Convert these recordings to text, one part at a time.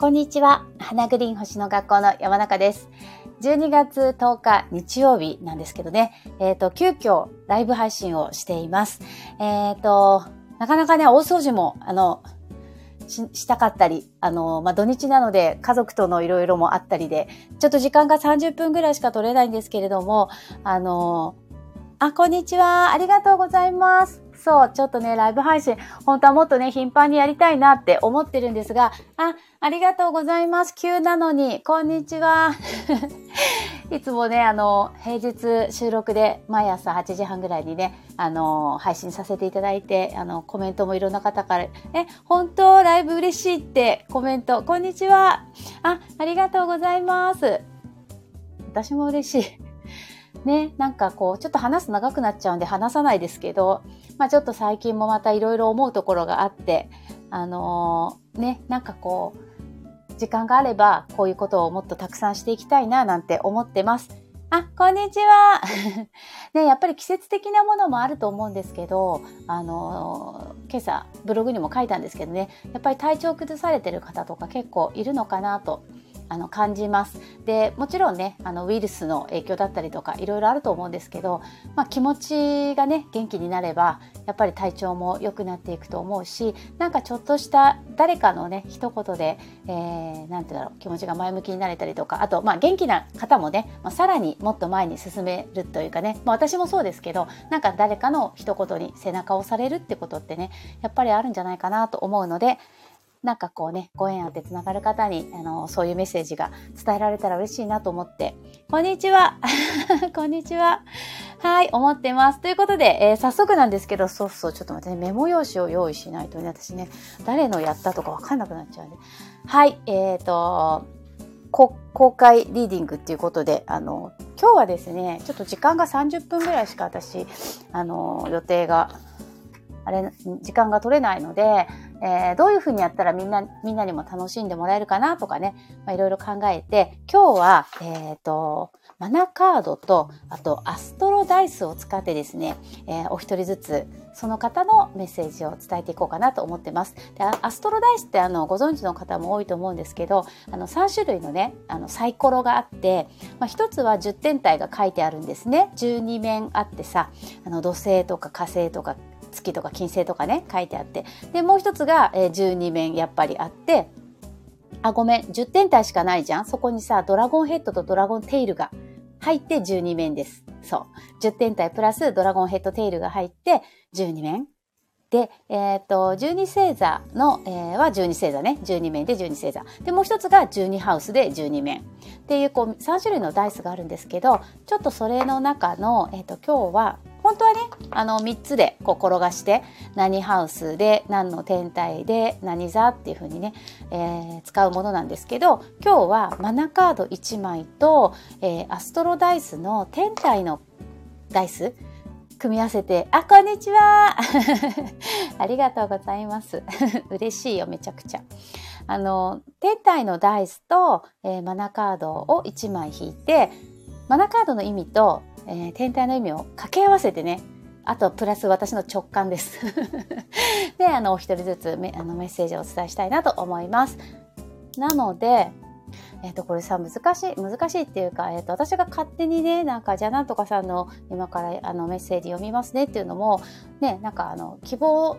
こんにちは。花グリーン星の学校の山中です。12月10日日曜日なんですけどね、えっ、ー、と、急遽ライブ配信をしています。えっ、ー、と、なかなかね、大掃除も、あの、ししたかったり、あの、まあ、土日なので家族とのいろいろもあったりで、ちょっと時間が30分ぐらいしか取れないんですけれども、あの、あ、こんにちは。ありがとうございます。そう、ちょっとね、ライブ配信、本当はもっとね、頻繁にやりたいなって思ってるんですが、あ、ありがとうございます。急なのに、こんにちは。いつもね、あの、平日収録で毎朝8時半ぐらいにね、あの、配信させていただいて、あの、コメントもいろんな方から、え、本当？ライブ嬉しいってコメント、こんにちは。あ、ありがとうございます。私も嬉しい。ね、なんかこう、ちょっと話す長くなっちゃうんで話さないですけど、まあちょっと最近もまたいろいろ思うところがあって、あのー、ね、なんかこう、時間があればこういうことをもっとたくさんしていきたいななんて思ってます。あ、こんにちは。ね、やっぱり季節的なものもあると思うんですけど、あのー、今朝ブログにも書いたんですけどね、やっぱり体調崩されてる方とか結構いるのかなとあの感じます。でもちろんねあのウイルスの影響だったりとかいろいろあると思うんですけど、まあ、気持ちがね元気になればやっぱり体調も良くなっていくと思うしなんかちょっとした誰かのね一言で何、えー、て言うんだろう気持ちが前向きになれたりとかあと、まあ、元気な方もね、まあ、さらにもっと前に進めるというかね、まあ、私もそうですけどなんか誰かの一言に背中を押されるってことってねやっぱりあるんじゃないかなと思うのでなんかこうね、ご縁あってつながる方に、あの、そういうメッセージが伝えられたら嬉しいなと思って、こんにちは こんにちははい、思ってます。ということで、えー、早速なんですけど、そうそう、ちょっと待ってね、メモ用紙を用意しないとね、私ね、誰のやったとかわかんなくなっちゃうんで。はい、えっ、ー、と、公開リーディングっていうことで、あの、今日はですね、ちょっと時間が30分ぐらいしか私、あの、予定が、あれ、時間が取れないので、えー、どういうふうにやったらみんな、みんなにも楽しんでもらえるかなとかね、まあ、いろいろ考えて、今日は、えっ、ー、と、マナカードと、あとアストロダイスを使ってですね、えー、お一人ずつ、その方のメッセージを伝えていこうかなと思ってます。でアストロダイスってあのご存知の方も多いと思うんですけど、あの3種類のね、あのサイコロがあって、まあ、1つは10天体が書いてあるんですね。12面あってさ、あの土星とか火星とか月とか金星とかね書いてあってでもう一つが、えー、12面やっぱりあってあごめん10点体しかないじゃんそこにさドラゴンヘッドとドラゴンテイルが入って12面です。そう。10点体プラスドラゴンヘッドテイルが入って12面。で、えっ、と、12星座の、えー、は12星座ね。12面で12星座。で、もう一つが12ハウスで12面。っていう、こう、3種類のダイスがあるんですけど、ちょっとそれの中の、えっ、と、今日は本当はねあの3つでこう転がして何ハウスで何の天体で何座っていう風にね、えー、使うものなんですけど今日はマナカード1枚と、えー、アストロダイスの天体のダイス組み合わせて、あ、こんにちは ありがとうございます。嬉しいよ、めちゃくちゃ。あの、天体のダイスと、えー、マナカードを1枚引いて、マナカードの意味とえー、天体の意味を掛け合わせてねあとプラス私の直感です。であのお一人ずつメあのメッセージをお伝えしたいなと思います。なのでえっ、ー、と、これさ、難しい、難しいっていうか、えっ、ー、と、私が勝手にね、なんか、じゃあなんとかさんの今からあのメッセージ読みますねっていうのも、ね、なんかあの、希望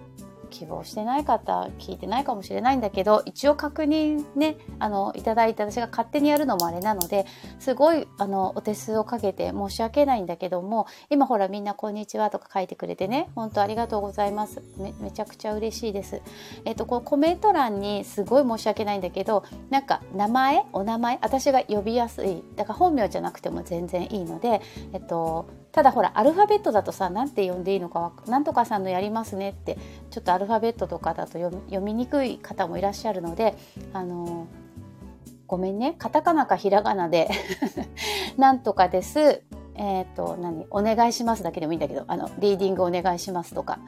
希望してない方聞いてないかもしれないんだけど一応確認ねあのいただいて私が勝手にやるのもあれなのですごいあのお手数をかけて申し訳ないんだけども今ほらみんな「こんにちは」とか書いてくれてね本当ありがとうございます。めめちゃくちゃ嬉しいです。えっとこのコメント欄にすごい申し訳ないんだけどなんか名前？お名前？私が呼びやすい。だから本名じゃなくても全然いいのでえっとただほらアルファベットだとさ何て呼んでいいのかなんとかさんのやりますねってちょっとアルファベットとかだと読みにくい方もいらっしゃるのであのごめんね。カタカナかひらがなで なんとかです。えっ、と何？お願いしますだけでもいいんだけどあのリーディングお願いしますとか。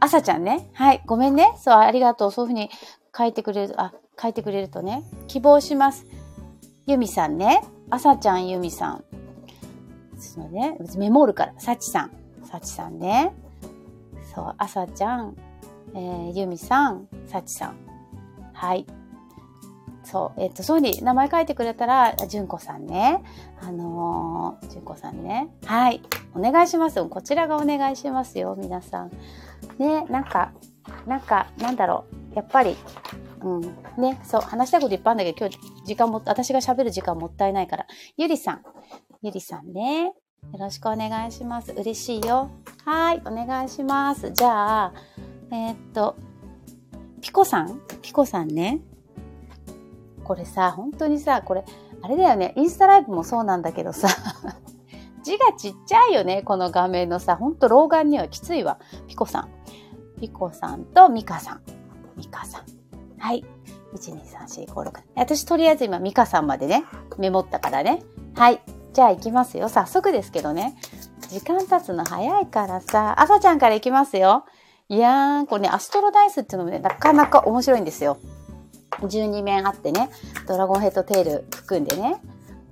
朝ちゃんね。はいごめんね。そうありがとう。そういうふうに書いてくれるあ書いてくれるとね。希望します。ゆみさんね。朝ちゃんゆみさん。そのね、メモるから。さちさん。さちさんね。そう、あさちゃん、えー、ゆみさん、さちさん。はい。そう、えっ、と、そうに名前書いてくれたら、純子さんね。あのー、純子さんね。はい。お願いします。こちらがお願いしますよ、皆さん。ね、なんか、なんか、なんだろう。やっぱり、うん。ね、そう、話したこといっぱいあるんだけど、今日、時間も、私が喋る時間もったいないから。ゆりさん。ゆりさんね。よろしくお願いします。嬉しいよ。はい、お願いします。じゃあ、えー、っと、ピコさん？ピコさんね。これさ、本当にさ、これ、あれだよね、インスタライブもそうなんだけどさ、字がちっちゃいよね、この画面のさ、ほんと老眼にはきついわ。ピコさん。ピコさんとミカさん。ミカさん。はい。1,2,3,4,5,6私とりあえず今ミカさんまでね、メモったからね。はい。じゃあ行きますよ。早速ですけどね。時間経つの早いからさ、朝ちゃんから行きますよ。いやー、これね、アストロダイスっていうのもね、なかなか面白いんですよ。12面あってね、ドラゴンヘッドテール含んでね、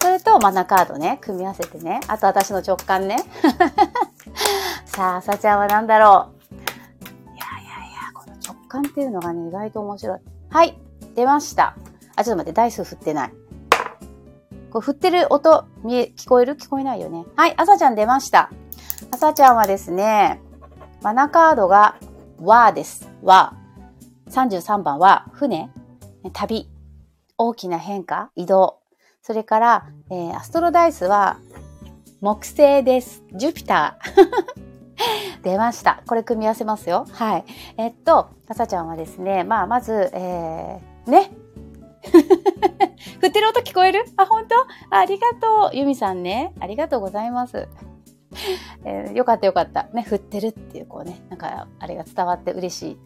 それとマナカードね、組み合わせてね、あと私の直感ね。さあ、朝ちゃんは何だろう。いやいやいや、この直感っていうのがね、意外と面白い。はい、出ました。あ、ちょっと待って、ダイス振ってない。こう振ってる音、見え、聞こえる？聞こえないよね。はい、朝ちゃん出ました。朝ちゃんはですね、マナカードが、わです。わ。33番は、船。旅、大きな変化、移動。それから、えー、アストロダイスは木星です。ジュピター。出ました。これ組み合わせますよ。はい。えっと、かさちゃんはですね、まあ、まず、えー、ね。振ってる音聞こえる？あ、本当？ありがとう。ユミさんね。ありがとうございます。えー、よかったよかった。ね、振ってるっていう、こうね、なんか、あれが伝わって嬉しい。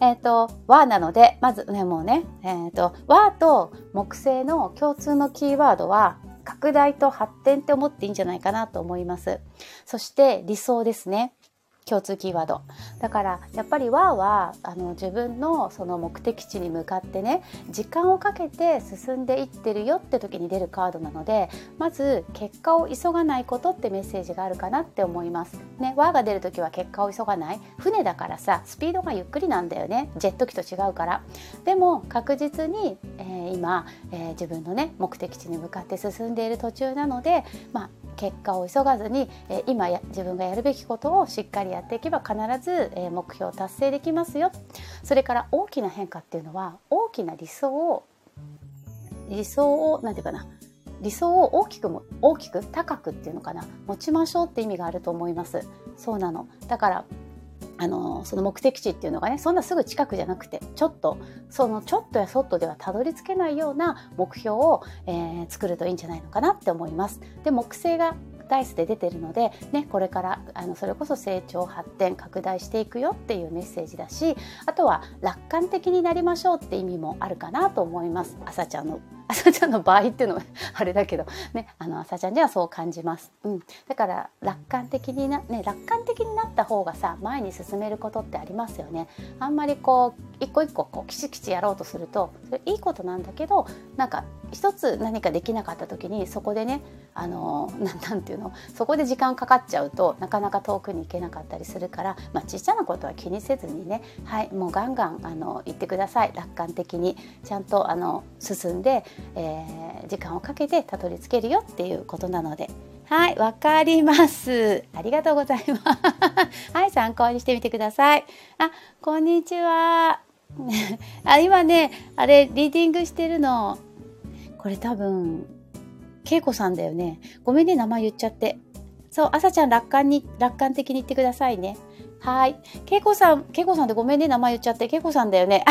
えっ、ー、と、和なので、まずね、もうね、えっ、ー、と、和と木星の共通のキーワードは、拡大と発展って思っていいんじゃないかなと思います。そして理想ですね。共通キーワード。だからやっぱり和はあの自分のその目的地に向かってね時間をかけて進んでいってるよって時に出るカードなのでまず結果を急がないことってメッセージがあるかなって思います。ね、和が出る時は結果を急がない。船だからさスピードがゆっくりなんだよね。ジェット機と違うから。でも確実に、えー、今、えー、自分のね目的地に向かって進んでいる途中なので、まあ、結果を急がずに、えー、今自分がやるべきことをしっかりやっていけば必ず、目標を達成できますよ。それから大きな変化っていうのは大きな理想を理想を何て言うかな理想を大きくも大きく高くっていうのかな持ちましょうって意味があると思います。そうなの。だからあのその目的地っていうのがねそんなすぐ近くじゃなくてちょっとそのちょっとやそっとではたどり着けないような目標を、えー、作るといいんじゃないのかなって思います。で木星がダイスで出てるので、ね、これからあのそれこそ成長発展拡大していくよっていうメッセージだしあとは楽観的になりましょうって意味もあるかなと思います。朝ちゃんの朝ちゃんの場合っていうのはあれだけどねあの朝ちゃんにはそう感じます、うん、だから楽観的になね楽観的になった方がさ前に進めることってありますよね。あんまりこう一個一個こうきちきちやろうとするとそれいいことなんだけどなんか一つ何かできなかった時にそこでねあのなんていうの？そこで時間かかっちゃうとなかなか遠くに行けなかったりするから、まあ、ちっちゃなことは気にせずにねはいもうガンガンあの言ってください。楽観的に。ちゃんとあの進んで、えー、時間をかけてたどり着けるよっていうことなので。はい、わかります。ありがとうございます。はい、参考にしてみてください。あ、こんにちは。あ、今ね、あれ、リーディングしてるの。これ多分、けいこさんだよね。ごめんね、名前言っちゃって。そう、朝ちゃん楽観に、楽観的に言ってくださいね。はい。けいこさん、けいこさんでごめんね、名前言っちゃって。けいこさんだよね。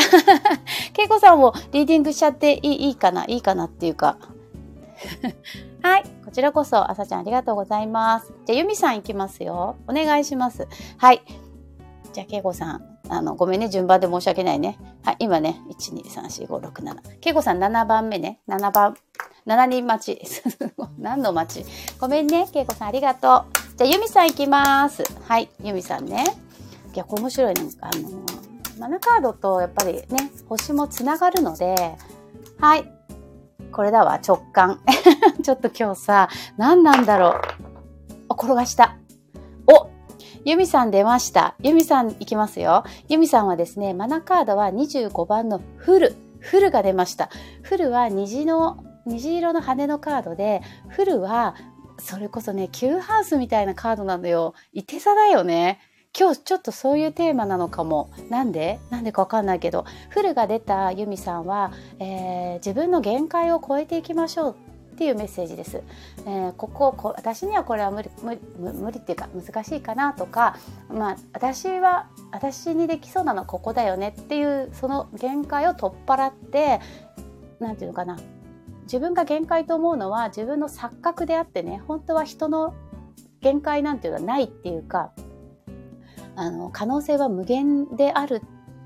けいこさんをリーディングしちゃっていいいいかな？いいかなっていうか。はい。こちらこそ、朝ちゃんありがとうございます。じゃあ、ゆみさんいきますよ。お願いします。はい。じゃあ、けいこさん。あの、ごめんね、順番で申し訳ないね。はい、今ね、1、2、3、4、5、6、7。けいこさん7番目ね。7番、7人待ち。何の待ち？ごめんね、けいこさんありがとう。じゃあ、ゆみさんいきます。はい、ゆみさんね。いや、面白いね。あの、マナカードとやっぱりね、星もつながるので、はい。これだわ、直感。ちょっと今日さ、何なんだろう。お転がした。おユミさん出ました。ユミさんいきますよ。ユミさんはですね、マナカードは25番のフル。フルが出ました。フルは虹の、虹色の羽のカードで、フルは、それこそね、Q ハウスみたいなカードなのよ。いて座だよね。今日ちょっとそういうテーマなのかも。なんで？なんでかわかんないけど、フルが出たユミさんは、えー、自分の限界を超えていきましょうっていうメッセージです。えー、こここ私にはこれは無理無理無理っていうか難しいかなとか、まあ、私は私にできそうなのはここだよねっていうその限界を取っ払って何て言うのかな自分が限界と思うのは自分の錯覚であってね本当は人の限界なんていうのはないっていうかあの可能性は無限である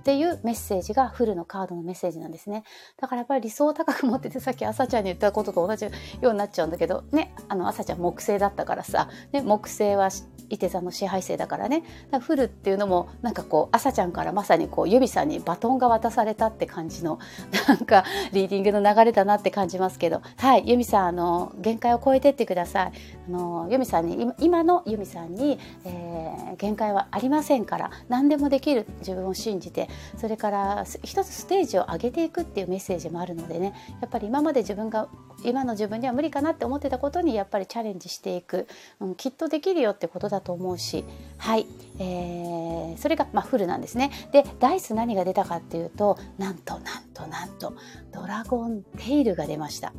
っていうメッセージがフルのカードのメッセージなんですね。だからやっぱり理想を高く持っててさっき朝ちゃんに言ったことと同じようになっちゃうんだけどねあの朝ちゃん木星だったからさ、ね、木星は伊手座の支配性だからね。だからフルっていうのもなんかこう朝ちゃんからまさにこうユビさんにバトンが渡されたって感じのなんかリーディングの流れだなって感じますけど。はいユミさんあの限界を超えてってください。あのユミさんに今のユミさんに、えー、限界はありませんから何でもできる自分を信じてそれから一つステージを上げていくっていうメッセージもあるのでねやっぱり今まで自分が今の自分には無理かなって思ってたことにやっぱりチャレンジしていく、うん、きっとできるよってことだと思うし。はい、えー、それが、まあ、フルなんですね。でダイス何が出たかっていうとなんとなんとなんとドラゴンテイルが出ました。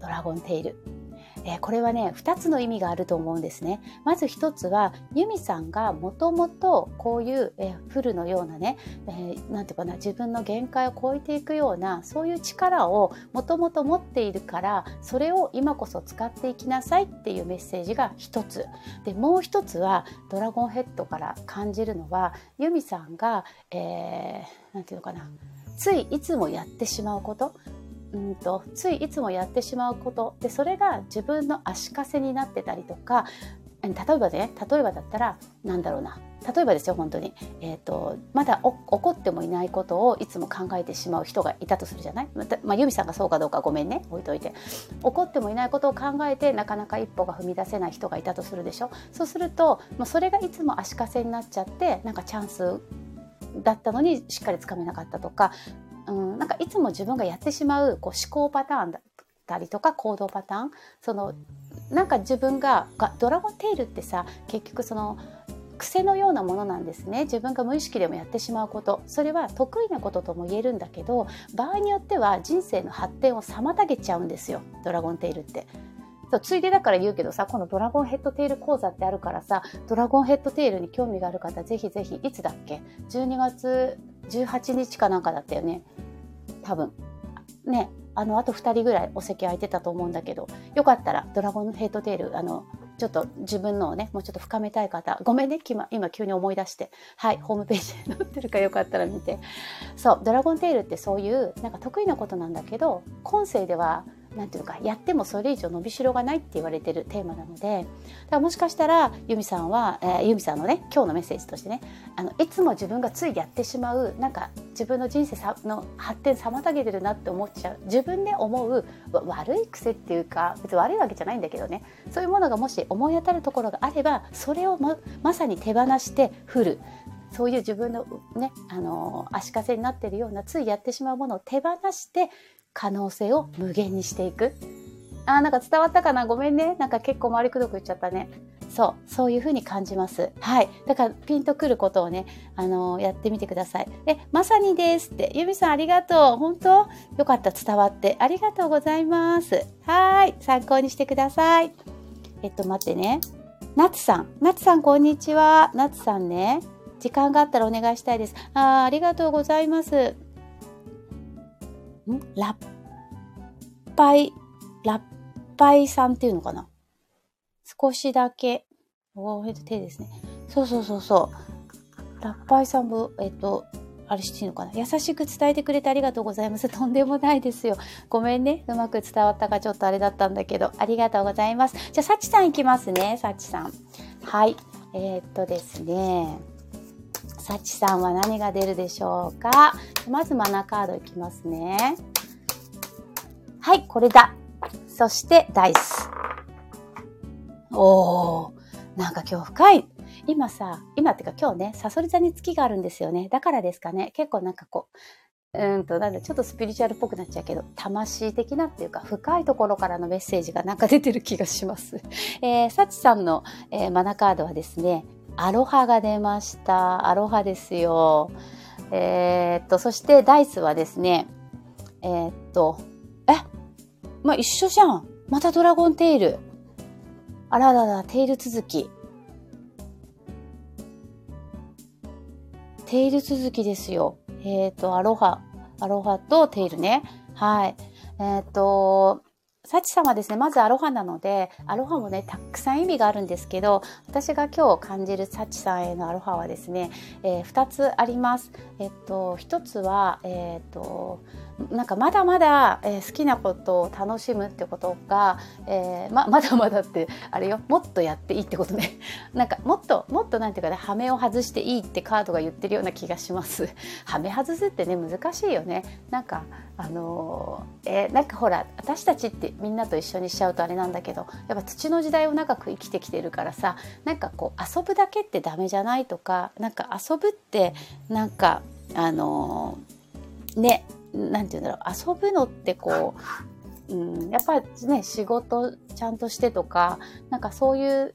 ドラゴンテイル。えー、これはね2つの意味があると思うんですね。まず1つはユミさんがもともとこういう、えー、フルのようなね何、えー、て言うかな自分の限界を超えていくようなそういう力をもともと持っているからそれを今こそ使っていきなさいっていうメッセージが1つ。でもう1つはドラゴンヘッドから感じるのはユミさんが何、えー、て言うのかなついいつもやってしまうことうんとついいつもやってしまうこと。でそれが自分の足かせになってたりとか例えばね例えばだったらなんだろうな。例えばですよ本当に、えーと、まだ起こってもいないことをいつも考えてしまう人がいたとするじゃない？ま、まあ、ユミさんがそうかどうかごめんね。置いといて。起こってもいないことを考えてなかなか一歩が踏み出せない人がいたとするでしょ？そうすると、まあ、それがいつも足かせになっちゃってなんかチャンスだったのにしっかりつかめなかったとかうん、なんかいつも自分がやってしまうこう思考パターンだったりとか行動パターン。そのなんか自分がドラゴンテールってさ結局その癖のようなものなんですね。自分が無意識でもやってしまうこと。それは得意なこととも言えるんだけど場合によっては人生の発展を妨げちゃうんですよ。ドラゴンテールって。そうついでだから言うけどさこのドラゴンヘッドテール講座ってあるからさドラゴンヘッドテールに興味がある方ぜひぜひいつだっけ？12月18日かなんかだったよね。多分。ねあのあと2人ぐらいお席空いてたと思うんだけど。よかったらドラゴンヘッドテールあのちょっと自分のをねもうちょっと深めたい方ごめんね今急に思い出して。はいホームページで載ってるかよかったら見て。そうドラゴンテールってそういうなんか得意なことなんだけど今世ではなんていうかやってもそれ以上伸びしろがないって言われてるテーマなのでだからもしかしたらユミさんは、えー、ユミさんのね今日のメッセージとしてねあのいつも自分がついやってしまうなんか自分の人生さの発展妨げてるなって思っちゃう自分で思う悪い癖っていうか別に悪いわけじゃないんだけどねそういうものがもし思い当たるところがあればそれをままさに手放して振る。そういう自分のね、あの足かせになってるようなついやってしまうものを手放して可能性を無限にしていく。あーなんか伝わったかな？ごめんね。なんか結構回りくどく言っちゃったね。そう、そういうふうに感じます。はい。だからピンとくることをね、あのー、やってみてください。え、まさにですって。ゆみさんありがとう。本当？よかった伝わって。ありがとうございます。はい。参考にしてください。えっと、待ってね。なつさん。なつさん、こんにちは。なつさんね。時間があったらお願いしたいです。あありがとうございます。ラッパイ、ラッパイさんっていうのかな？少しだけ、おー、えっと、手ですね。そうそうそうそう。ラッパイさんも、えっと、あれしていいのかな？優しく伝えてくれてありがとうございます。とんでもないですよ。ごめんね。うまく伝わったかちょっとあれだったんだけど、ありがとうございます。じゃあ、さちさんいきますね。さちさん。はい。えー、っとですね。さちさんは何が出るでしょうか？まずマナカードいきますね。はい、これだ。そして、ダイス。おー、なんか今日深い。今さ、今ってか今日ね、サソリ座に月があるんですよね。だからですかね、結構なんかこう、うんと、なんだ、ちょっとスピリチュアルっぽくなっちゃうけど、魂的なっていうか、深いところからのメッセージがなんか出てる気がします。えー、サチさんの、えー、マナカードはですね、アロハが出ました。アロハですよ。えー、っと、そしてダイスはですね、えー、っと、え？まあ、一緒じゃん。またドラゴンテイル。あららら、テイル続き。テイル続きですよ。えっ、と、アロハ。アロハとテイルね。はい。えっ、と、サチ様ですね。まずアロハなので、アロハもね、たくさん意味があるんですけど、私が今日感じるサチさんへのアロハはですね、えー、2つあります。えっと、1つは、えっと、なんかまだまだ、えー、好きなことを楽しむってことが、えー、ま まだまだってあれよもっとやっていいってことね。なんかもっともっとなんていうかねハメを外していいってカードが言ってるような気がします。ハメ外すってね難しいよね。なんかあのー、えー、なんかほら私たちってみんなと一緒にしちゃうとあれなんだけどやっぱ土の時代を長く生きてきてるからさなんかこう遊ぶだけってダメじゃないとかなんか遊ぶってなんかあのー、ねなんて言うんだろう、遊ぶのってこう、うん、やっぱね、仕事ちゃんとしてとか、なんかそういう、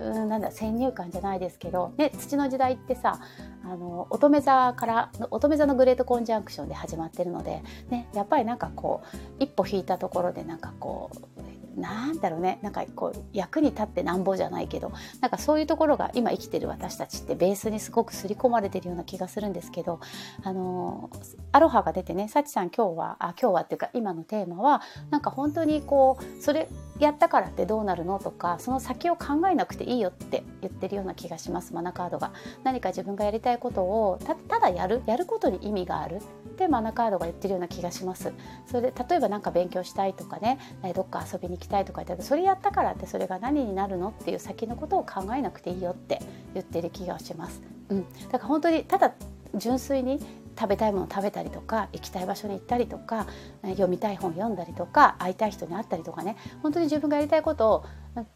うん、なんだ、先入観じゃないですけど、ね、土の時代ってさ、あの、乙女座から、乙女座のグレートコンジャンクションで始まってるので、ね、やっぱりなんかこう、一歩引いたところでなんかこう、なんだろうね。なんかこう役に立ってなんぼじゃないけど。なんかそういうところが今生きてる私たちってベースにすごく刷り込まれてるような気がするんですけど。あのアロハが出てねさちさん今日はあ今日はっていうか今のテーマはなんか本当にこうそれやったからってどうなるのとかその先を考えなくていいよって言ってるような気がしますマナカードが。何か自分がやりたいことをただやるやることに意味がある。ってマナカードが言ってるような気がします。それで例えば何か勉強したいとかねどっか遊びにきたいとか言ってそれやったからってそれが何になるのっていう先のことを考えなくていいよって言ってる気がします、うん、だから本当にただ純粋に食べたいもの食べたりとか行きたい場所に行ったりとか読みたい本読んだりとか会いたい人に会ったりとかね。本当に自分がやりたいことを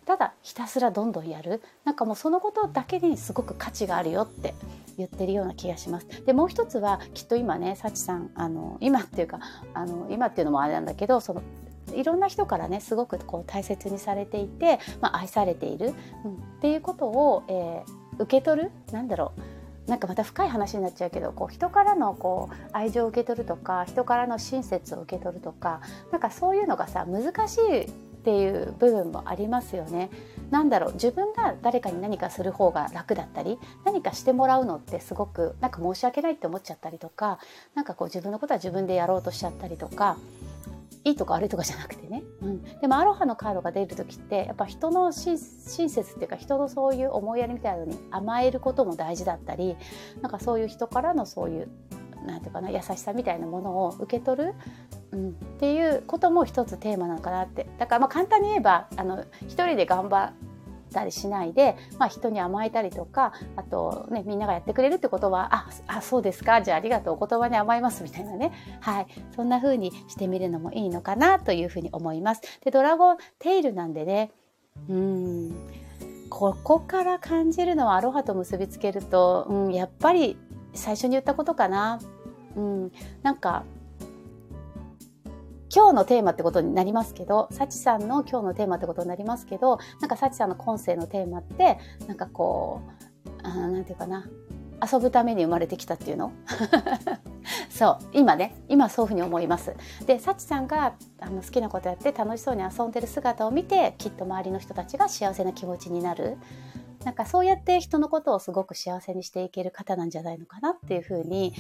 ただひたすらどんどんやる。なんかもうそのことだけにすごく価値があるよって言ってるような気がします。でもう一つはきっと今ね幸さんあの今っていうかあの今っていうのもあれなんだけどそのいろんな人からねすごくこう大切にされていて、まあ、愛されている、うん、っていうことを、えー、受け取るなんだろうなんかまた深い話になっちゃうけどこう人からのこう愛情を受け取るとか人からの親切を受け取るとかなんかそういうのがさ難しいっていう部分もありますよね。なんだろう自分が誰かに何かする方が楽だったり何かしてもらうのってすごくなんか申し訳ないって思っちゃったりとか何かこう自分のことは自分でやろうとしちゃったりとかいいとか悪いとかじゃなくてね、うん、でもアロハのカードが出る時ってやっぱ人の親切っていうか人のそういう思いやりみたいなのに甘えることも大事だったりなんかそういう人からのそういう何て言うかな優しさみたいなものを受け取る、うん、っていうことも一つテーマなのかなって。だからまあ簡単に言えばあの一人で頑張たりしないで、まあ、人に甘えたりとかあと、ね、みんながやってくれるってことはああそうですかじゃあありがとうお言葉に甘えますみたいなね、はい、そんな風にしてみるのもいいのかなというふうに思います。でドラゴンテイルなんでねうんここから感じるのはアロハと結びつけると、うん、やっぱり最初に言ったことかな。うん、なんか今日のテーマってことになりますけど、サチさんの今日のテーマってことになりますけど、なんかサチさんの今世のテーマって、なんかこう、あなんていうかな、遊ぶために生まれてきたっていうの？そう今ね。今そういうふうに思います。でサチさんがあの好きなことやって楽しそうに遊んでる姿を見てきっと周りの人たちが幸せな気持ちになる。なんかそうやって人のことをすごく幸せにしていける方なんじゃないのかなっていうふうに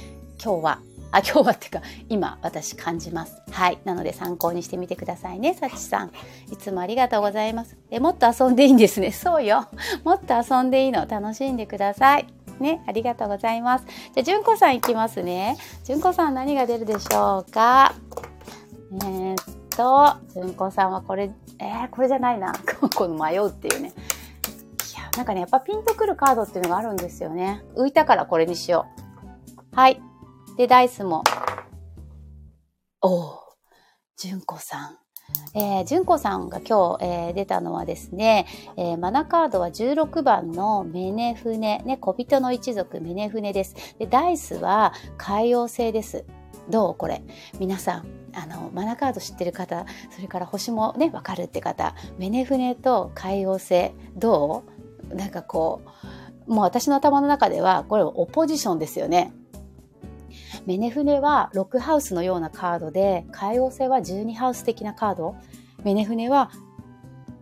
今日はあ、今日はっていうか、今私感じます。はい。なので参考にしてみてくださいね、さちさん。いつもありがとうございます。え、もっと遊んでいいんですね。そうよ。もっと遊んでいいの。楽しんでください。ね、ありがとうございます。じゃあ、じゅんこさんいきますね。じゅんこさん何が出るでしょうか？えー、っと、じゅんこさんはこれ、えー、これじゃないな。この迷うっていうね。いや、なんかね、やっぱピンとくるカードっていうのがあるんですよね。浮いたからこれにしよう。はい。で、ダイスも。おー、純子さん。えー、純子さんが今日、えー、出たのはですね、えー、マナカードは16番のメネフネ、ね、小人の一族メネフネです。で、ダイスは海洋星です。どうこれ。皆さん、あの、マナカード知ってる方、それから星もね、わかるって方、メネフネと海王星、どう？なんかこう、もう私の頭の中では、これオポジションですよね。メネフネは6ハウスのようなカードで、海王星は12ハウス的なカード。メネフネは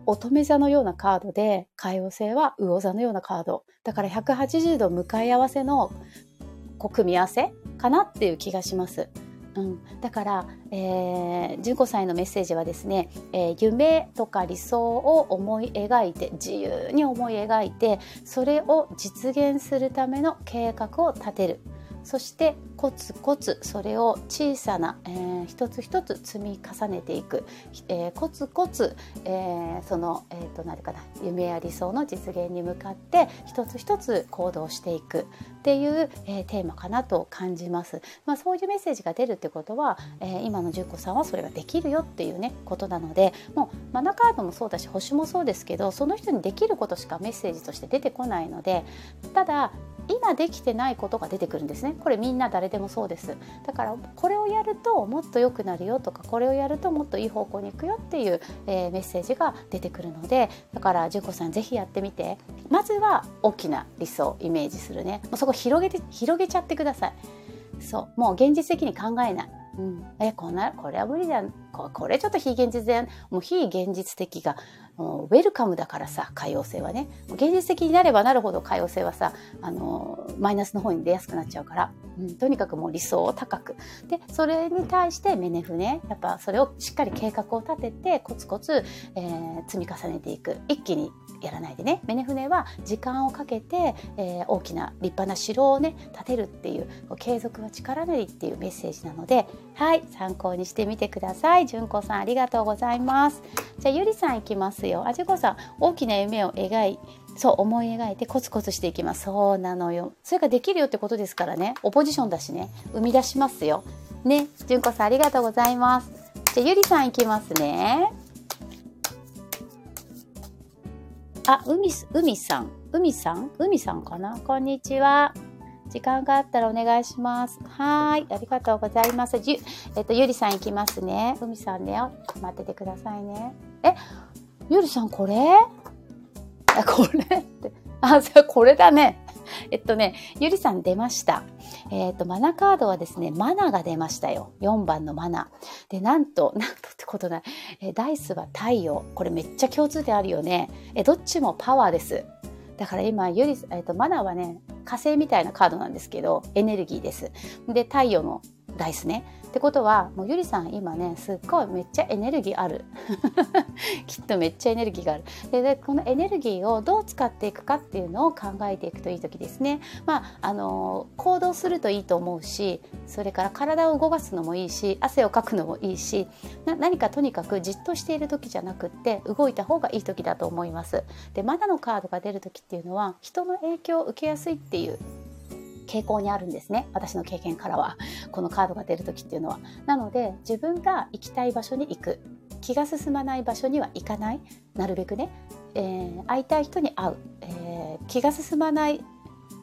乙女座のようなカードで、海王星は魚座のようなカード。だから180度向かい合わせのこう組み合わせかなっていう気がします。うん、だから、えー、純子さんへのメッセージはですね、えー、夢とか理想を思い描いて自由に思い描いてそれを実現するための計画を立てるそしてコツコツそれを小さな、えー、一つ一つ積み重ねていく、えー、コツコツ、えー、その、えーと、何かな夢や理想の実現に向かって一つ一つ行動していく。っていう、えー、テーマかなと感じます。まあ、そういうメッセージが出るってことは、えー、今の純子さんはそれができるよっていうねことなのでもうマナカードもそうだし星もそうですけどその人にできることしかメッセージとして出てこないのでただ今できてないことが出てくるんですね。これみんな誰でもそうです。だからこれをやるともっと良くなるよとかこれをやるともっといい方向に行くよっていう、えー、メッセージが出てくるのでだから純子さんぜひやってみて。まずは大きな理想イメージするね。もうそこ広げて広げちゃってください。そう。もう現実的に考えない。うん、えこんなこれは無理だ。ここれちょっと非現実でもう非現実的がウェルカムだからさ海洋性はね。現実的になればなるほど海洋性はさあのマイナスの方に出やすくなっちゃうから、うん、とにかくもう理想を高く。でそれに対してメネフね。やっぱそれをしっかり計画を立ててコツコツ、えー、積み重ねていく。一気にやらないでね。メネ船は時間をかけて、えー、大きな立派な城をね建てるっていう継続は力なりっていうメッセージなので。はい参考にしてみてください。純子さんありがとうございます。じゃあゆりさんいきますよあじこさん大きな夢を描いそう思い描いてコツコツしていきますそうなのよそれができるよってことですからねオポジションだしね生み出しますよね純子さんありがとうございますじゃあゆりさんいきますねあ、海、海さん。海さん？海さんかな？こんにちは。時間があったらお願いします。はい。ありがとうございます。じえっと、ゆりさんいきますね。海さんね。待っててくださいね。え、ゆりさんこれ？あ、これって。あ、これだね。えっとね、ゆりさん出ました。えっ、と、マナカードはですね、マナが出ましたよ。4番のマナ。で、なんと、なんとってことない。え、ダイスは太陽。これめっちゃ共通点あるよね。え、どっちもパワーです。だから今、ゆり、えっ、と、マナはね、火星みたいなカードなんですけど、エネルギーです。で、太陽のダイスね。ってことはもうゆりさん今ねすっごいめっちゃエネルギーある。きっとめっちゃエネルギーがある。ででこのエネルギーをどう使っていくかっていうのを考えていくといい時ですね。まああの行動するといいと思うしそれから体を動かすのもいいし汗をかくのもいいし何かとにかくじっとしている時じゃなくって動いた方がいい時だと思います。でまだのカードが出る時っていうのは人の影響を受けやすいっていう傾向にあるんですね。私の経験からは。このカードが出る時っていうのは。なので自分が行きたい場所に行く。気が進まない場所には行かない。なるべくね、えー、会いたい人に会う、えー、気が進まない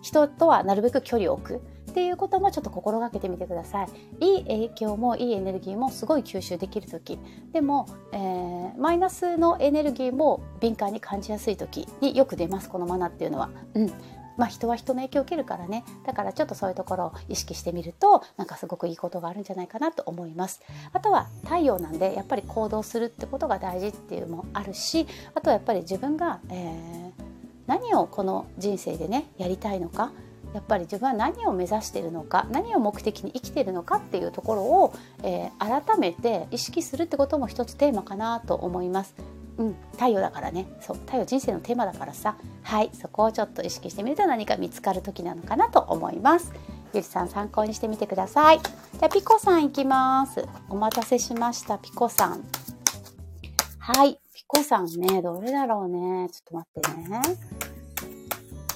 人とはなるべく距離を置く。っていうこともちょっと心がけてみてください。いい影響もいいエネルギーもすごい吸収できる時。でも、えー、マイナスのエネルギーも敏感に感じやすい時によく出ます。このマナっていうのは。うん、まあ、人は人の影響を受けるからねだからちょっとそういうところを意識してみるとなんかすごくいいことがあるんじゃないかなと思いますあとは太陽なんでやっぱり行動するってことが大事っていうのもあるしあとはやっぱり自分が、えー、何をこの人生でねやりたいのかやっぱり自分は何を目指しているのか何を目的に生きているのかっていうところを、えー、改めて意識するってことも一つテーマかなと思います。うん、太陽だからね。そう太陽人生のテーマだからさ。はいそこをちょっと意識してみると何か見つかる時なのかなと思います。ゆりさん参考にしてみてください。じゃピコさんいきます。お待たせしましたピコさん。はいピコさんねどれだろうね。ちょっと待ってね。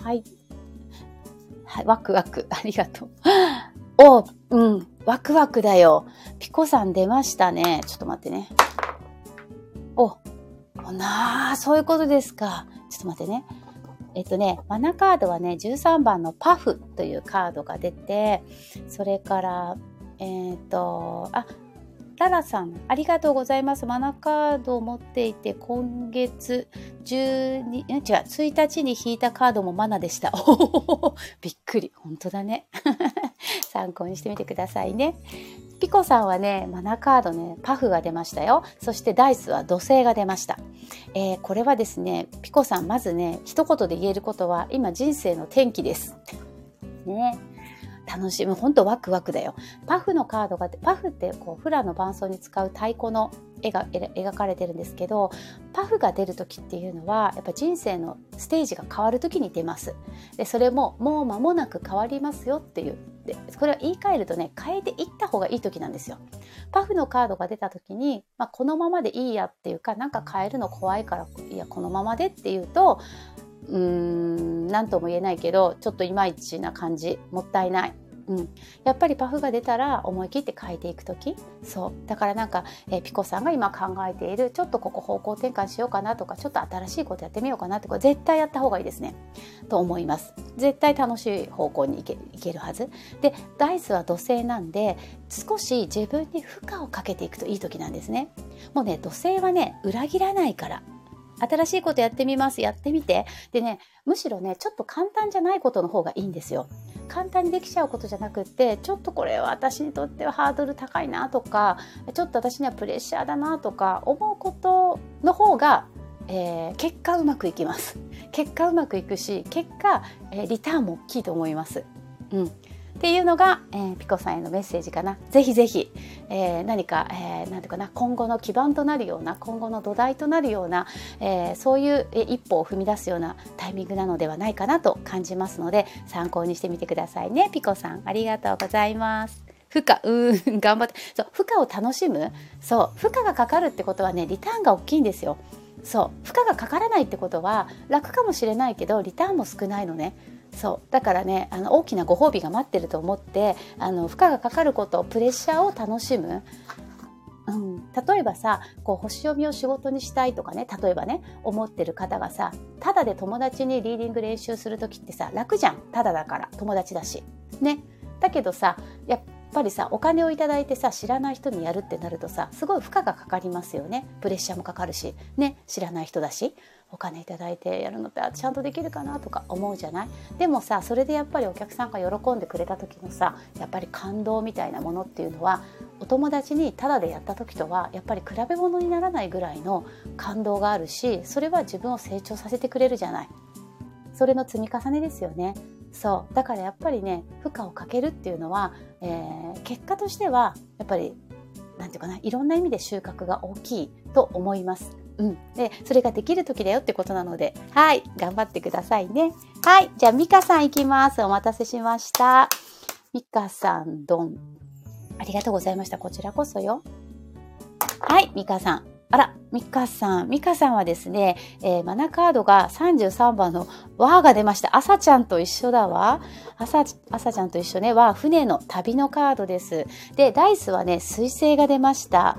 はい。はいワクワク。ありがとう。おうんワクワクだよ。ピコさん出ましたね。ちょっと待ってね。なあ、そういうことですか。ちょっと待ってね。えっとね、マナカードはね、13番のパフというカードが出て、それから、えっ、と、あ、ララさん、ありがとうございます。マナカードを持っていて、今月12、違う、1日に引いたカードもマナでした。びっくり。本当だね。参考にしてみてくださいね。ピコさんはね、マナカードね、パフが出ましたよ。そしてダイスは土星が出ました。えー、これはですね、ピコさん、まずね、一言で言えることは、今人生の転機です。ね。楽しむ。ほんとワクワクだよ。パフのカードが、パフってこうフラの伴奏に使う太鼓の絵が描かれてるんですけど、パフが出る時っていうのは、やっぱ人生のステージが変わる時に出ます。で、それももう間もなく変わりますよっていう。で、これは言い換えるとね、変えていった方がいい時なんですよ。パフのカードが出た時に、まあ、このままでいいやっていうか、なんか変えるの怖いから、いや、このままでっていうと、うーん、何とも言えないけど、ちょっといまいちな感じ、もったいない。うん、やっぱりパフが出たら思い切って変えていく時？そう。だからなんか、え、ピコさんが今考えているちょっとここ方向転換しようかなとかちょっと新しいことやってみようかなとか絶対やった方がいいですね。と思います。絶対楽しい方向にいけいけるはず。でダイスは土星なんで少し自分に負荷をかけていくといい時なんですね。もうね土星はね裏切らないから。新しいことやってみます。やってみて。でね、むしろね、ちょっと簡単じゃないことの方がいいんですよ。簡単にできちゃうことじゃなくってちょっとこれは私にとってはハードル高いなとかちょっと私にはプレッシャーだなとか思うことの方が、えー、結果うまくいきます結果うまくいくし結果、えー、リターンも大きいと思います。うんっていうのが、えー、ピコさんへのメッセージかな。ぜひぜひ、えー、何か、えー、なんていうかな、今後の基盤となるような、今後の土台となるような、えー、そういう一歩を踏み出すようなタイミングなのではないかなと感じますので、参考にしてみてくださいね。ピコさん、ありがとうございます。負荷、うーん、頑張って。そう、負荷を楽しむ。そう、負荷がかかるってことはね、リターンが大きいんですよ。そう、負荷がかからないってことは、楽かもしれないけど、リターンも少ないのね。そう。だからねあの大きなご褒美が待ってると思ってあの負荷がかかることプレッシャーを楽しむ。うん、例えばさこう星読みを仕事にしたいとかね例えばね思ってる方がさただで友達にリーディング練習する時ってさ楽じゃん。ただだから。友達だし。ね。だけどさやっぱりさお金を頂いてさ知らない人にやるってなるとさすごい負荷がかかりますよね。プレッシャーもかかるし。ね知らない人だし。お金いただいてやるのってちゃんとできるかなとか思うじゃない？でもさそれでやっぱりお客さんが喜んでくれた時のさやっぱり感動みたいなものっていうのはお友達にタダでやった時とはやっぱり比べ物にならないぐらいの感動があるしそれは自分を成長させてくれるじゃない？それの積み重ねですよね。そうだからやっぱりね負荷をかけるっていうのは、えー、結果としてはやっぱりなんていうかないろんな意味で収穫が大きいと思いますうん。で、それができる時だよってことなので、はい、頑張ってくださいね。はい、じゃあ、ミカさん行きます。お待たせしました。ミカさん、どん。ありがとうございました。こちらこそよ。はい、ミカさん。あら、ミカさん。ミカさんはですね、えー、マナカードが33番のワーが出ました。朝ちゃんと一緒だわ。朝、朝ちゃんと一緒ね。は船の旅のカードです。で、ダイスはね、水星が出ました。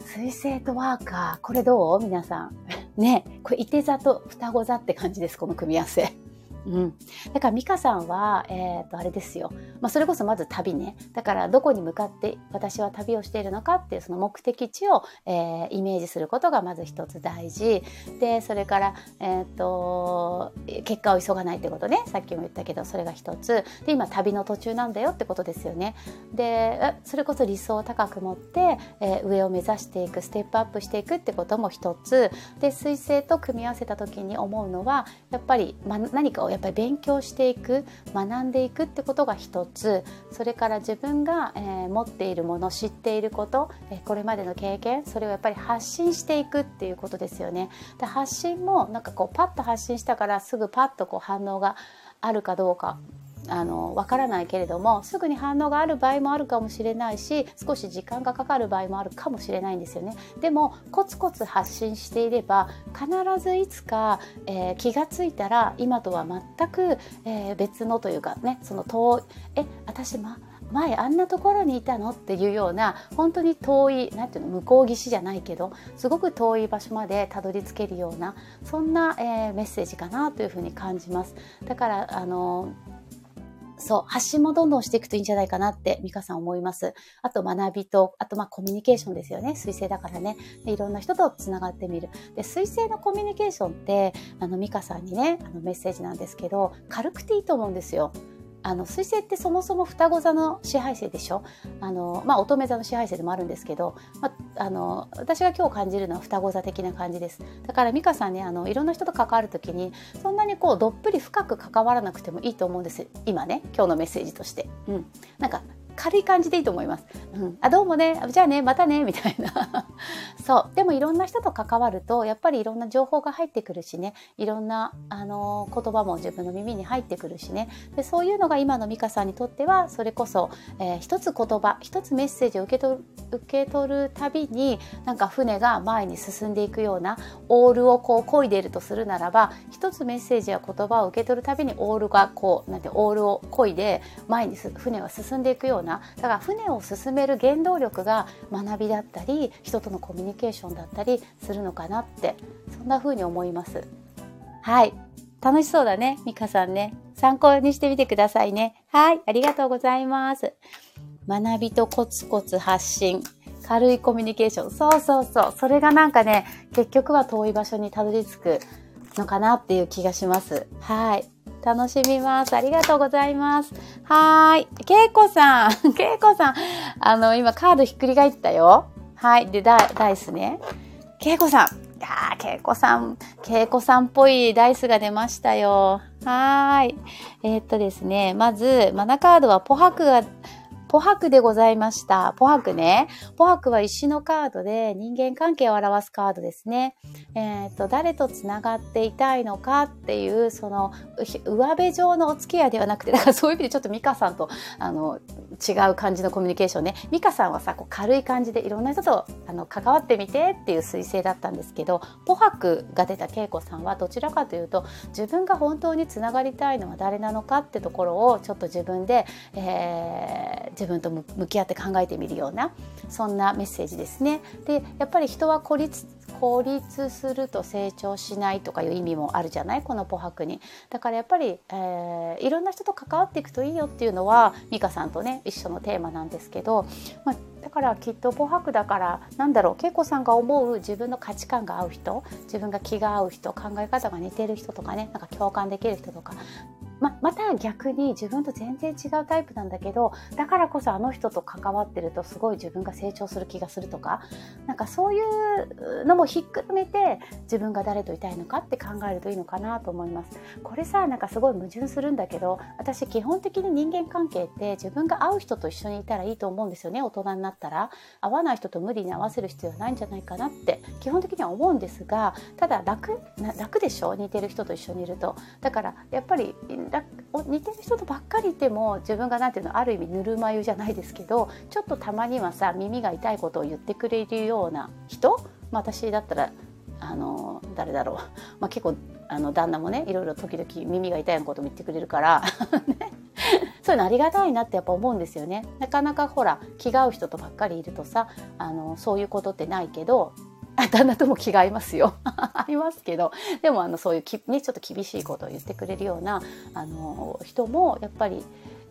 水星とワーカー、これどう？皆さん。ね、これ、いて座と双子座って感じです、この組み合わせ。うん。だから、美香さんは、え、ー、と、あれですよ。まあ、それこそまず旅ね。だから、どこに向かって私は旅をしているのかっていう、その目的地を、えー、イメージすることがまず一つ大事。で、それから、え、ー、と、結果を急がないってことね。さっきも言ったけど、それが一つ。で、今、旅の途中なんだよってことですよね。で、それこそ理想を高く持って、え上を目指していく、ステップアップしていくってことも一つ。で、水星と組み合わせた時に思うのは、やっぱり、まあ、何かをやっぱり勉強していく学んでいくってことが一つそれから自分が、えー、持っているもの知っていること、えー、これまでの経験それをやっぱり発信していくっていうことですよね。で発信もなんかこうパッと発信したからすぐパッとこう反応があるかどうかあのわからないけれどもすぐに反応がある場合もあるかもしれないし少し時間がかかる場合もあるかもしれないんですよねでもコツコツ発信していれば必ずいつか、えー、気がついたら今とは全く、えー、別のというかねその遠いえ私ま前あんなところにいたのっていうような本当に遠いなんていうの向こう岸じゃないけどすごく遠い場所までたどり着けるようなそんな、えー、メッセージかなというふうに感じます。だからあのそう、発信もどんどんしていくといいんじゃないかなって、ミカさん思います。あと学びと、あとまあコミュニケーションですよね。水星だからね。でいろんな人と繋がってみる。で、水星のコミュニケーションって、あの、ミカさんにね、あのメッセージなんですけど、軽くていいと思うんですよ。あの彗星ってそもそも双子座の支配星でしょ？あの、まあ、乙女座の支配星でもあるんですけど、まあ、あの私が今日感じるのは双子座的な感じです。だから美香さんねあのいろんな人と関わる時にそんなにこうどっぷり深く関わらなくてもいいと思うんです。今ね今日のメッセージとして。うん、なんか軽い感じでいいと思います。うん、あどうもね。じゃあねまたね。みたいな。そう。でもいろんな人と関わるとやっぱりいろんな情報が入ってくるしね。いろんな、あのー、言葉も自分の耳に入ってくるしね。でそういうのが今の美香さんにとってはそれこそ、えー、一つ言葉一つメッセージを受け取る受け取るたびになんか船が前に進んでいくようなオールをこう漕いでいるとするならば一つメッセージや言葉を受け取るたびにオールがこうなんてオールを漕いで前に船が進んでいくようななだから船を進める原動力が学びだったり人とのコミュニケーションだったりするのかなってそんな風に思います。はい。楽しそうだねミカさんね。参考にしてみてくださいね。はい。ありがとうございます。学びとコツコツ発信。軽いコミュニケーション。そうそうそう。それがなんかね結局は遠い場所にたどり着くのかなっていう気がします。はい。楽しみます。ありがとうございます。はーい。けいこさん、けいこさん、あの、今カードひっくり返ったよ。はい。で、ダダイスね。けいこさん。いやー、けいこさん、けいこさんっぽいダイスが出ましたよ。はーい。えー、っとですね、まず、マナカードはポハクがポハクでございました。ポハクね。ポハクは石のカードで人間関係を表すカードですね。えっ、ー、と、誰と繋がっていたいのかっていう、その、上辺上のお付き合いではなくて、だからそういう意味でちょっとミカさんと、あの、違う感じのコミュニケーションね。ミカさんはさ、こう軽い感じでいろんな人とあの関わってみてっていう彗星だったんですけど、ポハクが出た恵子さんはどちらかというと、自分が本当につながりたいのは誰なのかってところをちょっと自分で、えー、自分と向き合って考えてみるようなそんなメッセージですね。でやっぱり人は孤立孤立すると成長しないとかいう意味もあるじゃない？このポハクに。だからやっぱり、えー、いろんな人と関わっていくといいよっていうのは美香さんとね一緒のテーマなんですけど、まあ、だからきっとポハクだからなんだろう恵子さんが思う自分の価値観が合う人自分が気が合う人考え方が似てる人とかねなんか共感できる人とかままた逆に自分と全然違うタイプなんだけどだからこそあの人と関わってるとすごい自分が成長する気がするとかなんかそういうのもひっくるめて自分が誰といたいのかって考えるといいのかなと思います。これさなんかすごい矛盾するんだけど私基本的に人間関係って自分が会う人と一緒にいたらいいと思うんですよね大人になったら。会わない人と無理に合わせる必要はないんじゃないかなって基本的には思うんですがただ楽楽でしょ？似てる人と一緒にいると。だからやっぱりだ似てる人とばっかりいても自分が何ていうのある意味ぬるま湯じゃないですけどちょっとたまにはさ耳が痛いことを言ってくれるような人、まあ、私だったらあの誰だろう、まあ、結構あの旦那もねいろいろ時々耳が痛いようなことも言ってくれるから、ね、そういうのありがたいなってやっぱ思うんですよね。なかなかほら気が合う人とばっかりいるとさあのそういうことってないけど 旦那とも気が合いますよ。ありますけど、でもあのそういうき、ね、ちょっと厳しいことを言ってくれるようなあの人もやっぱり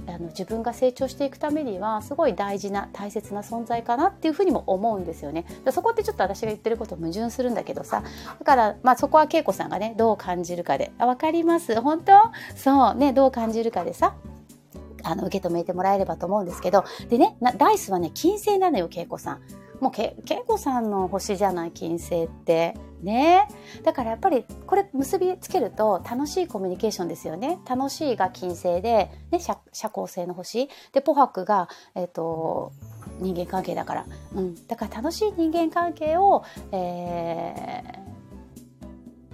あの自分が成長していくためにはすごい大事な大切な存在かなっていうふうにも思うんですよね。そこってちょっと私が言ってること矛盾するんだけどさ。だからまあそこは恵子さんがねどう感じるかで「あ分かります。本当？そう。ねどう感じるかでさ。あの受け止めてもらえればと思うんですけど。でねダイスはね金星なのよ恵子さん。もうけ恵子さんの星じゃない金星って。ね。だからやっぱりこれ結びつけると楽しいコミュニケーションですよね。楽しいが金星で、ね、社社交性の星。でポハクが、えーと、人間関係だから、うん、だから楽しい人間関係を、え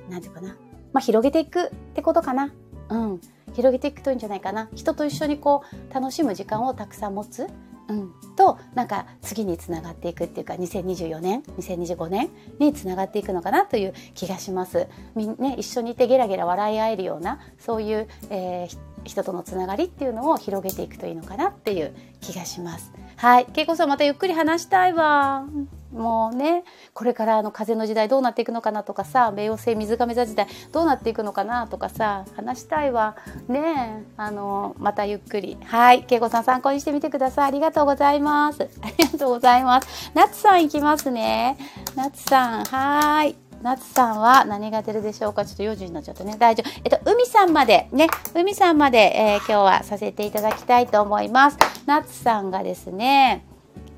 ー、なんていうかな、まあ、広げていくってことかな。うん。広げていくといいんじゃないかな。人と一緒にこう楽しむ時間をたくさん持つ。うん、となんか次につながっていくっていうか2024年2025年につながっていくのかなという気がします。みね、一緒にいてゲラゲラ笑い合えるようなそういう、えー、人とのつながりっていうのを広げていくといいのかなっていう気がします。はい、けいこさんまたゆっくり話したいわ。もうねこれからの風の時代どうなっていくのかなとかさ冥王星水亀座時代どうなっていくのかなとかさ話したいわ。ねあのまたゆっくり。はい。恵子さん参考にしてみてください。ありがとうございます。ありがとうございます。夏さんいきますね。夏さんはい。夏さんは何が出るでしょうか？ちょっと4時になっちゃったね。大丈夫。えっと、海さんまで、ね、海さんまで、えー、今日はさせていただきたいと思います。夏さんがですね、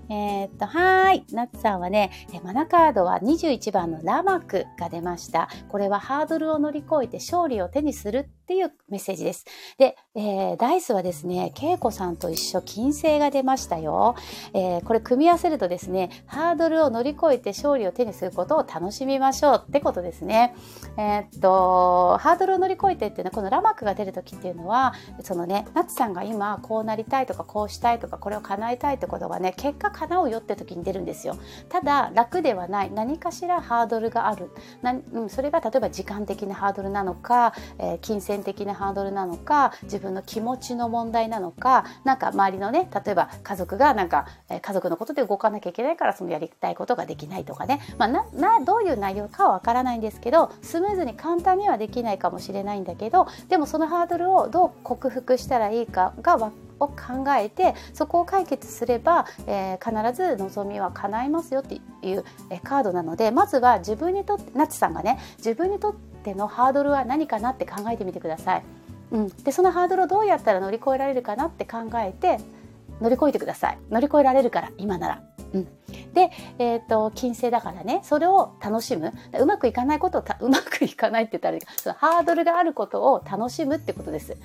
えー、っと、はい。ナツさんはね、マナカードは21番のラマクが出ました。これはハードルを乗り越えて勝利を手にするっていうメッセージです。で、えー、ダイスはですね、恵子さんと一緒金星が出ましたよ。えー、これ組み合わせるとですね、ハードルを乗り越えて勝利を手にすることを楽しみましょうってことですね。えー、っと、ハードルを乗り越えてっていうのは、このラマックが出る時っていうのは、そのね、ナツさんが今こうなりたいとかこうしたいとかこれを叶えたいってことがね、結果叶うよって時に出るんですよ。ただ、楽ではない。何かしらハードルがある。なうん、それが例えば時間的なハードルなのか、えー、金星銭的なハードルなのか自分の気持ちの問題なのかなんか周りのね例えば家族がなんか、家族のことで動かなきゃいけないからそのやりたいことができないとかね、まあ、ななどういう内容かはわからないんですけどスムーズに簡単にはできないかもしれないんだけどでもそのハードルをどう克服したらいいかがを考えてそこを解決すれば、えー、必ず望みは叶いますよっていう、えカードなのでまずは自分にとってナツさんがね自分にとってってのハードルは何かなって考えてみてください。うん、でそのハードルをどうやったら乗り越えられるかなって考えて乗り越えてください。乗り越えられるから今なら。うん、で、えーと、金星だからねそれを楽しむうまくいかないことを うまくいかないって言ったらそのハードルがあることを楽しむってことです。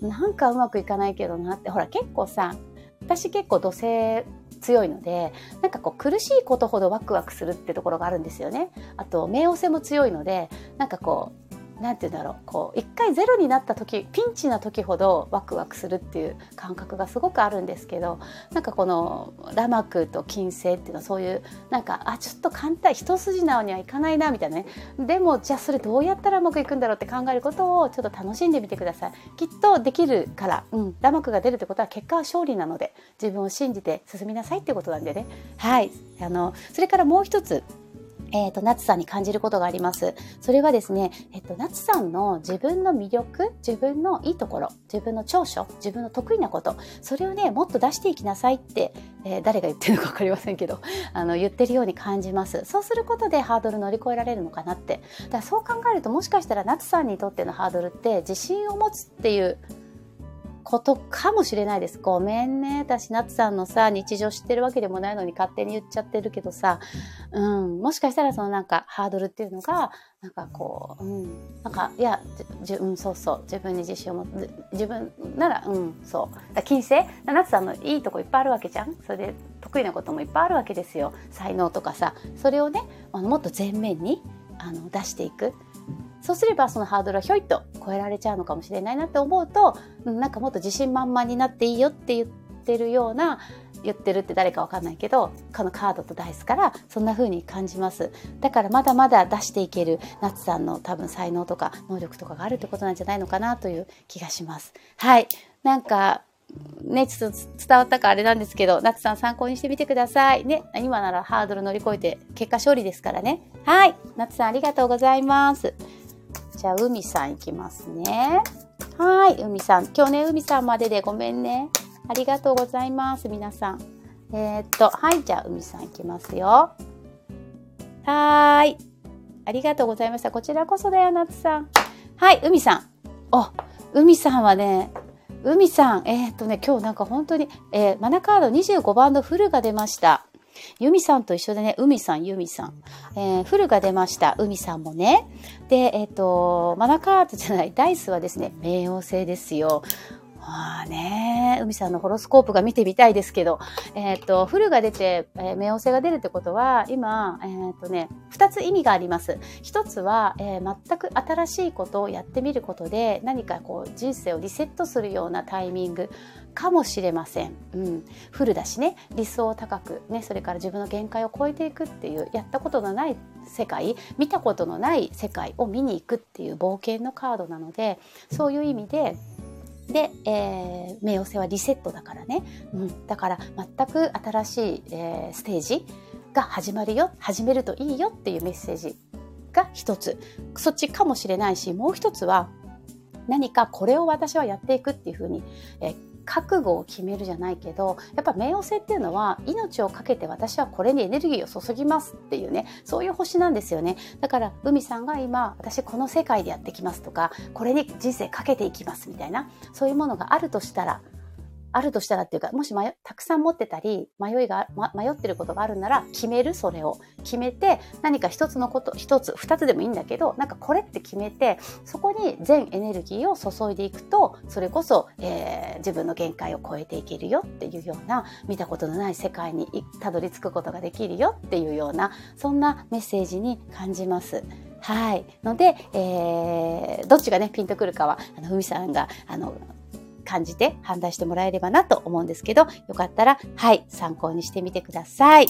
なんかうまくいかないけどなってほら結構さ私結構土星強いのでなんかこう苦しいことほどワクワクするってところがあるんですよね。あと冥王星も強いのでなんかこう何て言うんだろう。こう一回ゼロになった時ピンチな時ほどワクワクするっていう感覚がすごくあるんですけどなんかこのラマクと金星っていうのはそういうなんかあちょっと簡単一筋縄にはいかないなみたいなね。でもじゃあそれどうやったらうまくいくんだろうって考えることをちょっと楽しんでみてください。きっとできるから、うん、ラマクが出るってことは結果は勝利なので自分を信じて進みなさいってことなんでね。はい。あのそれからもう一つ。えっ、ー、と、夏さんに感じることがあります。それはですね、えっ、ー、と、夏さんの自分の魅力、自分のいいところ、自分の長所、自分の得意なこと、それをね、もっと出していきなさいって、えー、誰が言ってるのかわかりませんけど、あの、言ってるように感じます。そうすることでハードル乗り越えられるのかなって。だからそう考えると、もしかしたら夏さんにとってのハードルって、自信を持つっていうことかもしれないです。ごめんね。私、夏さんのさ、日常知ってるわけでもないのに勝手に言っちゃってるけどさ、うん、もしかしたらそのなんかハードルっていうのが、なんかこう、うん、なんか、いや、じうん、そうそう、自分に自信を持つ、自分なら、うん、そう。だ金星？夏さんのいいとこいっぱいあるわけじゃん？それで得意なこともいっぱいあるわけですよ。才能とかさ、それをね、あのもっと前面にあの出していく。そうすればそのハードルはひょいっと超えられちゃうのかもしれないなって思うと、うんなんかもっと自信満々になっていいよって言ってるような言ってるって誰かわかんないけどこのカードとダイスからそんな風に感じますだからまだまだ出していける夏さんの多分才能とか能力とかがあるってことなんじゃないのかなという気がしますはいなんかね、ちょっと伝わったかあれなんですけど、夏さん参考にしてみてください。ね、今ならハードル乗り越えて結果勝利ですからね。はい。夏さんありがとうございます。じゃあ、海さんいきますね。はい、海さん。今日ね、海さんまででごめんね。ありがとうございます、皆さん。えー、っと、はい、じゃあ、海さんいきますよ。はーい。ありがとうございました。こちらこそだよ、夏さん。はい、海さん。お、海さんはね、海さん、えー、っとね、今日なんか本当に、えー、マナカード25番のフルが出ました。由美さんと一緒でね、海さん、由美さん。えー、フルが出ました。海さんもね。で、えっ、ー、と、マナカートじゃない、ダイスはですね、冥王星ですよ。まあね、海さんのホロスコープが見てみたいですけど、えっ、ー、と、フルが出て、えー、冥王星が出るってことは、今、えっ、ー、とね、二つ意味があります。一つは、えー、全く新しいことをやってみることで、何かこう、人生をリセットするようなタイミングかもしれません。うん。フルだしね、理想を高く、ね、それから自分の限界を超えていくっていう、やったことのない世界、見たことのない世界を見に行くっていう冒険のカードなので、そういう意味で、で、えー、冥王星はリセットだからね、うん、だから全く新しい、えー、ステージが始まるよ、始めるといいよっていうメッセージが一つ。そっちかもしれないし、もう一つは、何かこれを私はやっていくっていうふうに、え覚悟を決めるじゃないけどやっぱ冥王星っていうのは命を懸けて私はこれにエネルギーを注ぎますっていうねそういう星なんですよね。だから海さんが今私この世界でやってきますとかこれに人生かけていきますみたいなそういうものがあるとしたらあるとしたらっていうか、もし迷たくさん持ってたり、迷いが、ま、迷ってることがあるなら、決める、それを。決めて、何か一つのこと、一つ、二つでもいいんだけど、なんかこれって決めて、そこに全エネルギーを注いでいくと、それこそ、えー、自分の限界を超えていけるよっていうような、見たことのない世界にたどり着くことができるよっていうような、そんなメッセージに感じます。はい。ので、えー、どっちがね、ピンとくるかは、あの、ふみさんが、あの、感じて判断してもらえればなと思うんですけど、よかったら、はい、参考にしてみてください。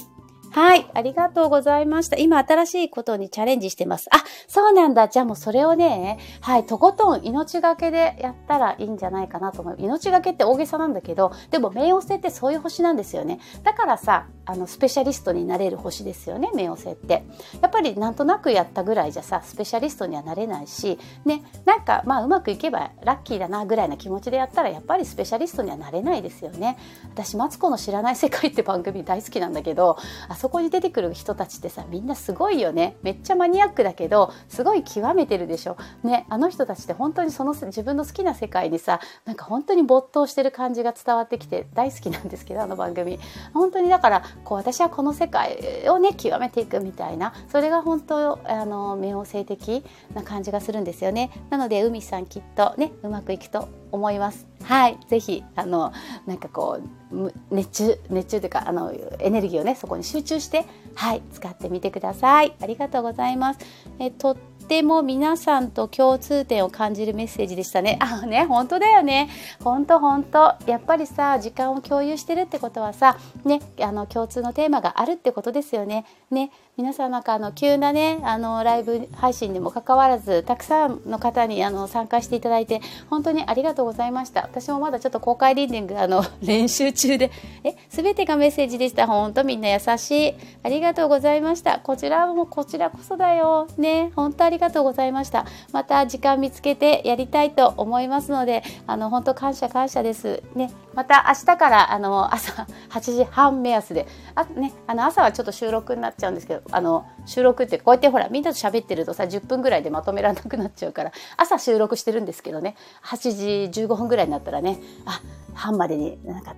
はい、ありがとうございました。今新しいことにチャレンジしてます。あ、そうなんだ。じゃあもうそれをね、はい、とことん命がけでやったらいいんじゃないかなと思う。命がけって大げさなんだけど、でも冥王星ってそういう星なんですよね。だからさ、あの、スペシャリストになれる星ですよね、冥王星って。やっぱりなんとなくやったぐらいじゃさ、スペシャリストにはなれないし、ね、なんかまあうまくいけばラッキーだなぐらいな気持ちでやったら、やっぱりスペシャリストにはなれないですよね。私、マツコの知らない世界って番組大好きなんだけど、あそこに出てくる人たちってさ、みんなすごいよね。めっちゃマニアックだけど、すごい極めてるでしょ。ね、あの人たちって本当にその自分の好きな世界にさ、なんか本当に没頭してる感じが伝わってきて大好きなんですけど、あの番組。本当にだから、こう私はこの世界をね極めていくみたいなそれが本当あの冥王星的な感じがするんですよね。なので海さんきっとねうまくいくと思います。はい。ぜひあのなんかこう熱中熱中というかあのエネルギーをねそこに集中してはい使ってみてください。ありがとうございます。えとても皆さんと共通点を感じるメッセージでしたね。あね、本当だよね。本当本当。やっぱりさ、時間を共有してるってことはさ、ね、あの共通のテーマがあるってことですよね。ね、皆さんなんかあの急なね、あのライブ配信にもかかわらず、たくさんの方にあの参加していただいて、本当にありがとうございました。私もまだちょっと公開リーディングあの 練習中で、え、すべてがメッセージでした。本当みんな優しい。ありがとうございました。こちらもこちらこそだよ。ね、本当ありりがとうございました。また時間見つけてやりたいと思いますので、あの、本当感謝感謝です。ね。また明日からあの朝8時半目安で、あね、あの朝はちょっと収録になっちゃうんですけど、あの収録ってこうやってほらみんなと喋ってるとさ10分ぐらいでまとめられなくなっちゃうから朝収録してるんですけどね8時15分ぐらいになったらねあ半までになんか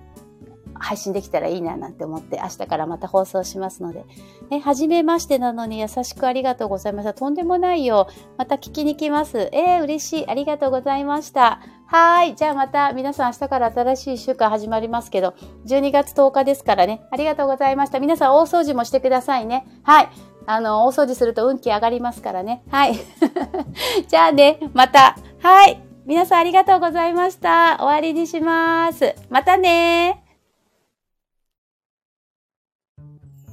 配信できたらいいななんて思って明日からまた放送しますので。え、初めましてなのに優しくありがとうございました。とんでもないよ。また聞きに来ます。えー、嬉しい。ありがとうございました。はい。じゃあまた皆さん明日から新しい週間始まりますけど、12月10日ですからね。ありがとうございました。皆さん大掃除もしてくださいね。はい。あの、大掃除すると運気上がりますからね。はい。じゃあね、また。はい。皆さんありがとうございました。終わりにします。またね